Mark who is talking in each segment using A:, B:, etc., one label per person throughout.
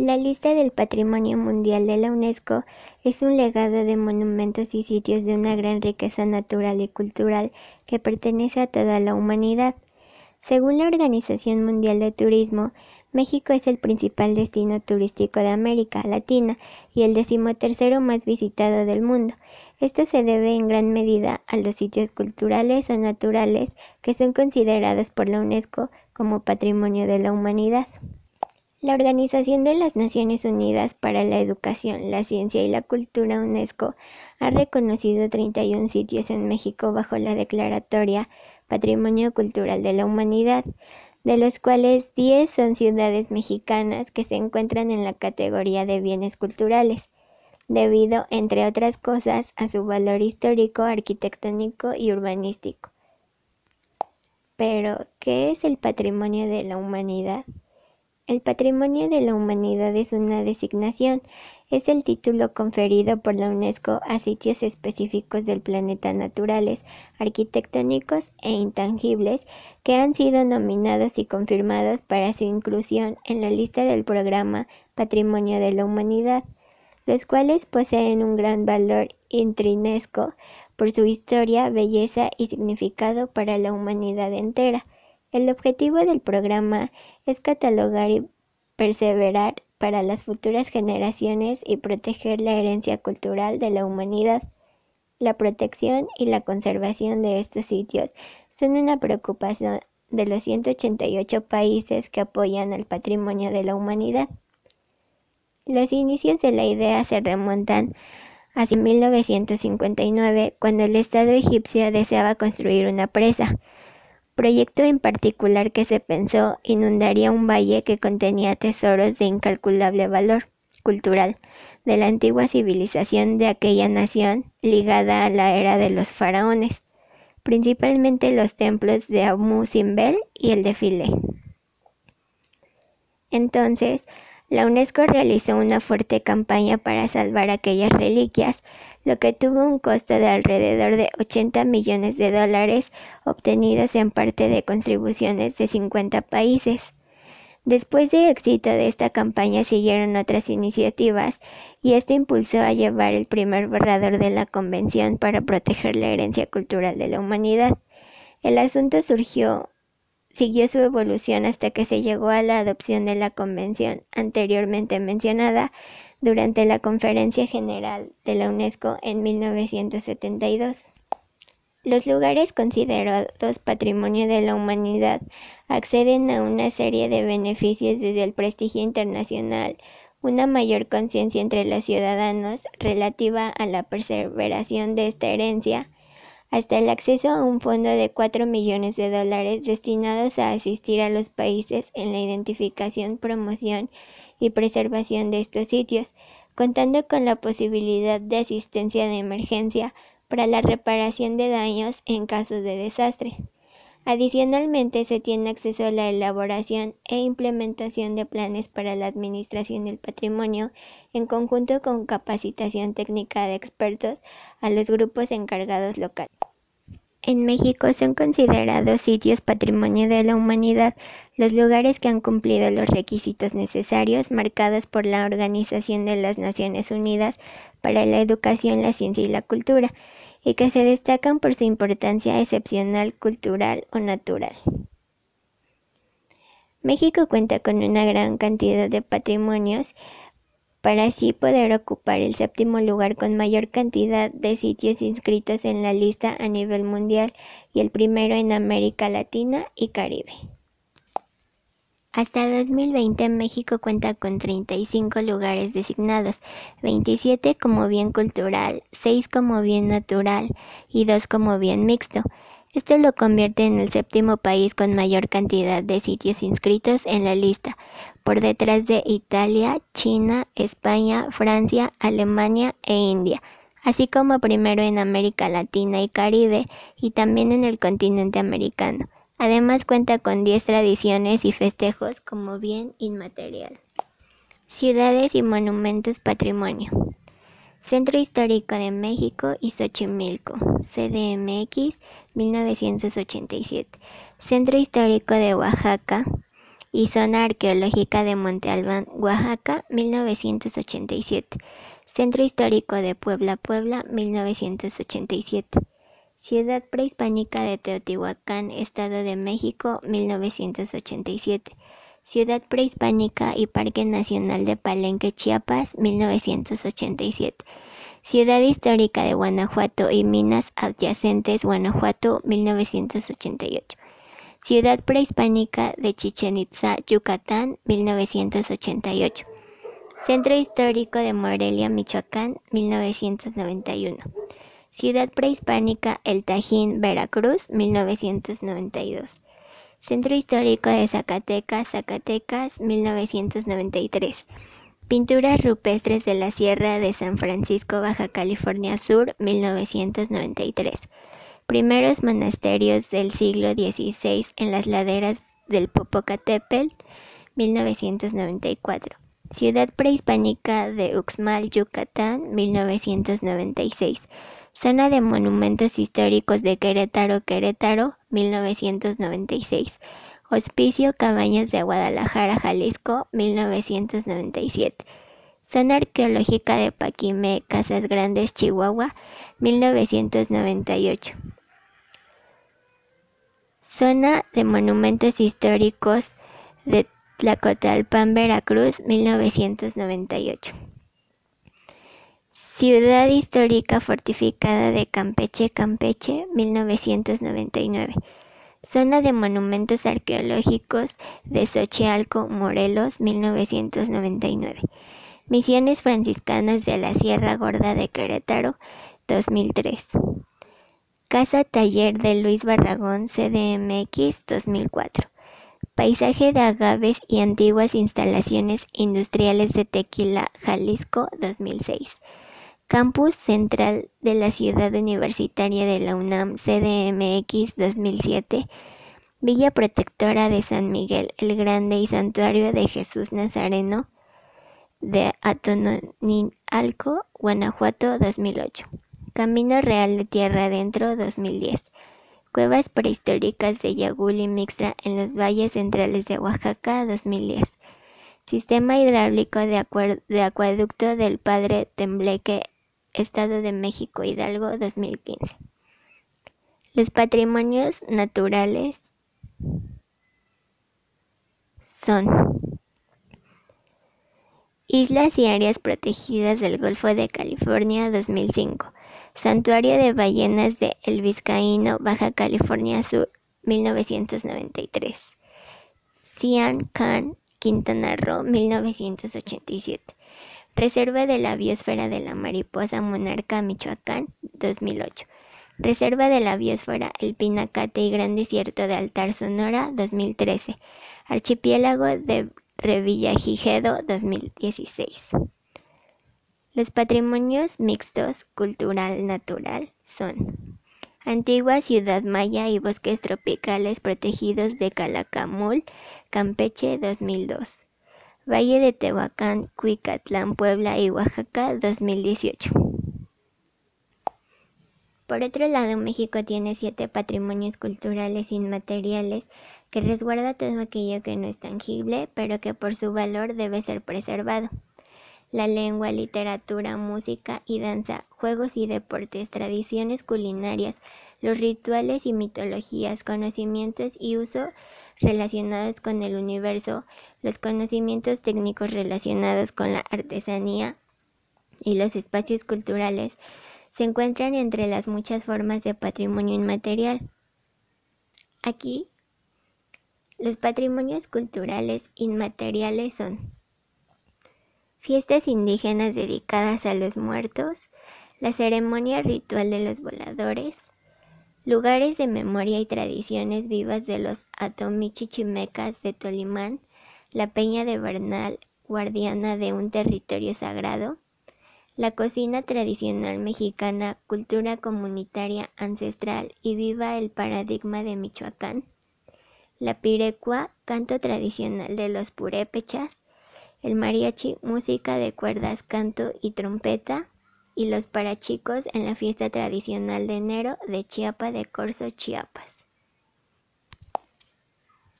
A: La lista del Patrimonio Mundial de la UNESCO es un legado de monumentos y sitios de una gran riqueza natural y cultural que pertenece a toda la humanidad. Según la Organización Mundial de Turismo, México es el principal destino turístico de América Latina y el decimotercero más visitado del mundo. Esto se debe en gran medida a los sitios culturales o naturales que son considerados por la UNESCO como Patrimonio de la Humanidad. La Organización de las Naciones Unidas para la Educación, la Ciencia y la Cultura UNESCO ha reconocido 31 sitios en México bajo la declaratoria Patrimonio Cultural de la Humanidad, de los cuales 10 son ciudades mexicanas que se encuentran en la categoría de bienes culturales, debido, entre otras cosas, a su valor histórico, arquitectónico y urbanístico. Pero, ¿qué es el patrimonio de la humanidad? El Patrimonio de la Humanidad es una designación, es el título conferido por la UNESCO a sitios específicos del planeta naturales, arquitectónicos e intangibles que han sido nominados y confirmados para su inclusión en la lista del programa Patrimonio de la Humanidad, los cuales poseen un gran valor intrinsèco por su historia, belleza y significado para la humanidad entera. El objetivo del programa es catalogar y perseverar para las futuras generaciones y proteger la herencia cultural de la humanidad. La protección y la conservación de estos sitios son una preocupación de los 188 países que apoyan al patrimonio de la humanidad. Los inicios de la idea se remontan hacia 1959, cuando el Estado egipcio deseaba construir una presa proyecto en particular que se pensó inundaría un valle que contenía tesoros de incalculable valor cultural de la antigua civilización de aquella nación ligada a la era de los faraones, principalmente los templos de Amu Simbel y el de Philae. Entonces, la UNESCO realizó una fuerte campaña para salvar aquellas reliquias, lo que tuvo un costo de alrededor de 80 millones de dólares obtenidos en parte de contribuciones de 50 países. Después del éxito de esta campaña siguieron otras iniciativas y esto impulsó a llevar el primer borrador de la Convención para proteger la herencia cultural de la humanidad. El asunto surgió, siguió su evolución hasta que se llegó a la adopción de la Convención anteriormente mencionada, durante la Conferencia General de la UNESCO en 1972. Los lugares considerados Patrimonio de la Humanidad acceden a una serie de beneficios desde el prestigio internacional, una mayor conciencia entre los ciudadanos relativa a la perseveración de esta herencia, hasta el acceso a un fondo de 4 millones de dólares destinados a asistir a los países en la identificación, promoción y preservación de estos sitios, contando con la posibilidad de asistencia de emergencia para la reparación de daños en caso de desastre. Adicionalmente, se tiene acceso a la elaboración e implementación de planes para la administración del patrimonio, en conjunto con capacitación técnica de expertos a los grupos encargados locales. En México son considerados sitios patrimonio de la humanidad los lugares que han cumplido los requisitos necesarios marcados por la Organización de las Naciones Unidas para la Educación, la Ciencia y la Cultura, y que se destacan por su importancia excepcional cultural o natural. México cuenta con una gran cantidad de patrimonios para así poder ocupar el séptimo lugar con mayor cantidad de sitios inscritos en la lista a nivel mundial y el primero en América Latina y Caribe. Hasta 2020 México cuenta con 35 lugares designados, 27 como bien cultural, 6 como bien natural y 2 como bien mixto. Esto lo convierte en el séptimo país con mayor cantidad de sitios inscritos en la lista, por detrás de Italia, China, España, Francia, Alemania e India, así como primero en América Latina y Caribe y también en el continente americano. Además cuenta con 10 tradiciones y festejos como bien inmaterial. Ciudades y monumentos patrimonio. Centro Histórico de México y Xochimilco, CDMX 1987. Centro Histórico de Oaxaca, y Zona Arqueológica de Monte Albán, Oaxaca, 1987. Centro Histórico de Puebla, Puebla, 1987. Ciudad Prehispánica de Teotihuacán, Estado de México, 1987. Ciudad Prehispánica y Parque Nacional de Palenque, Chiapas, 1987. Ciudad Histórica de Guanajuato y Minas Adyacentes, Guanajuato, 1988. Ciudad Prehispánica de Chichen Itza, Yucatán, 1988. Centro Histórico de Morelia, Michoacán, 1991. Ciudad Prehispánica El Tajín, Veracruz, 1992. Centro Histórico de Zacatecas, Zacatecas, 1993. Pinturas rupestres de la Sierra de San Francisco, Baja California Sur, 1993. Primeros monasterios del siglo XVI en las laderas del Popocatépetl, 1994. Ciudad prehispánica de Uxmal, Yucatán, 1996. Zona de Monumentos Históricos de Querétaro, Querétaro, 1996. Hospicio Cabañas de Guadalajara, Jalisco, 1997. Zona Arqueológica de Paquimé, Casas Grandes, Chihuahua, 1998. Zona de Monumentos Históricos de Tlacotalpan, Veracruz, 1998. Ciudad Histórica Fortificada de Campeche, Campeche, 1999. Zona de Monumentos Arqueológicos de Xochialco, Morelos, 1999. Misiones Franciscanas de la Sierra Gorda de Querétaro, 2003. Casa Taller de Luis Barragón, CDMX, 2004. Paisaje de agaves y antiguas instalaciones industriales de Tequila, Jalisco, 2006. Campus Central de la Ciudad Universitaria de la UNAM CDMX 2007, Villa Protectora de San Miguel el Grande y Santuario de Jesús Nazareno de Atoninalco, Guanajuato 2008, Camino Real de Tierra Adentro 2010, Cuevas prehistóricas de Yagul y Mixtra en los valles centrales de Oaxaca 2010, Sistema hidráulico de, de acueducto del Padre Tembleque Estado de México, Hidalgo, 2015. Los patrimonios naturales son Islas y áreas protegidas del Golfo de California 2005. Santuario de ballenas de El Vizcaíno, Baja California Sur 1993. Cian Can, Quintana Roo 1987. Reserva de la Biosfera de la Mariposa Monarca Michoacán 2008. Reserva de la Biosfera El Pinacate y Gran Desierto de Altar Sonora 2013. Archipiélago de Revillagigedo 2016. Los patrimonios mixtos cultural-natural son Antigua ciudad maya y bosques tropicales protegidos de Calacamul, Campeche 2002. Valle de Tehuacán, Cuicatlán, Puebla y Oaxaca 2018. Por otro lado, México tiene siete patrimonios culturales inmateriales que resguarda todo aquello que no es tangible, pero que por su valor debe ser preservado. La lengua, literatura, música y danza, juegos y deportes, tradiciones culinarias, los rituales y mitologías, conocimientos y uso relacionados con el universo, los conocimientos técnicos relacionados con la artesanía y los espacios culturales se encuentran entre las muchas formas de patrimonio inmaterial. Aquí, los patrimonios culturales inmateriales son fiestas indígenas dedicadas a los muertos, la ceremonia ritual de los voladores, lugares de memoria y tradiciones vivas de los atomichichimecas de Tolimán, la Peña de Bernal, guardiana de un territorio sagrado, la cocina tradicional mexicana, cultura comunitaria ancestral y viva el paradigma de Michoacán, la pirecua, canto tradicional de los purépechas, el mariachi, música de cuerdas, canto y trompeta, y los parachicos en la fiesta tradicional de enero de Chiapa de Corzo, Chiapas.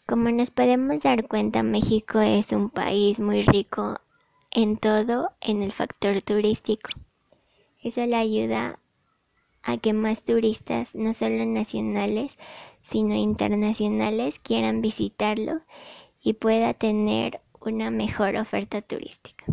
A: Como nos podemos dar cuenta, México es un país muy rico en todo en el factor turístico. Eso le ayuda a que más turistas, no solo nacionales, sino internacionales, quieran visitarlo y pueda tener una mejor oferta turística.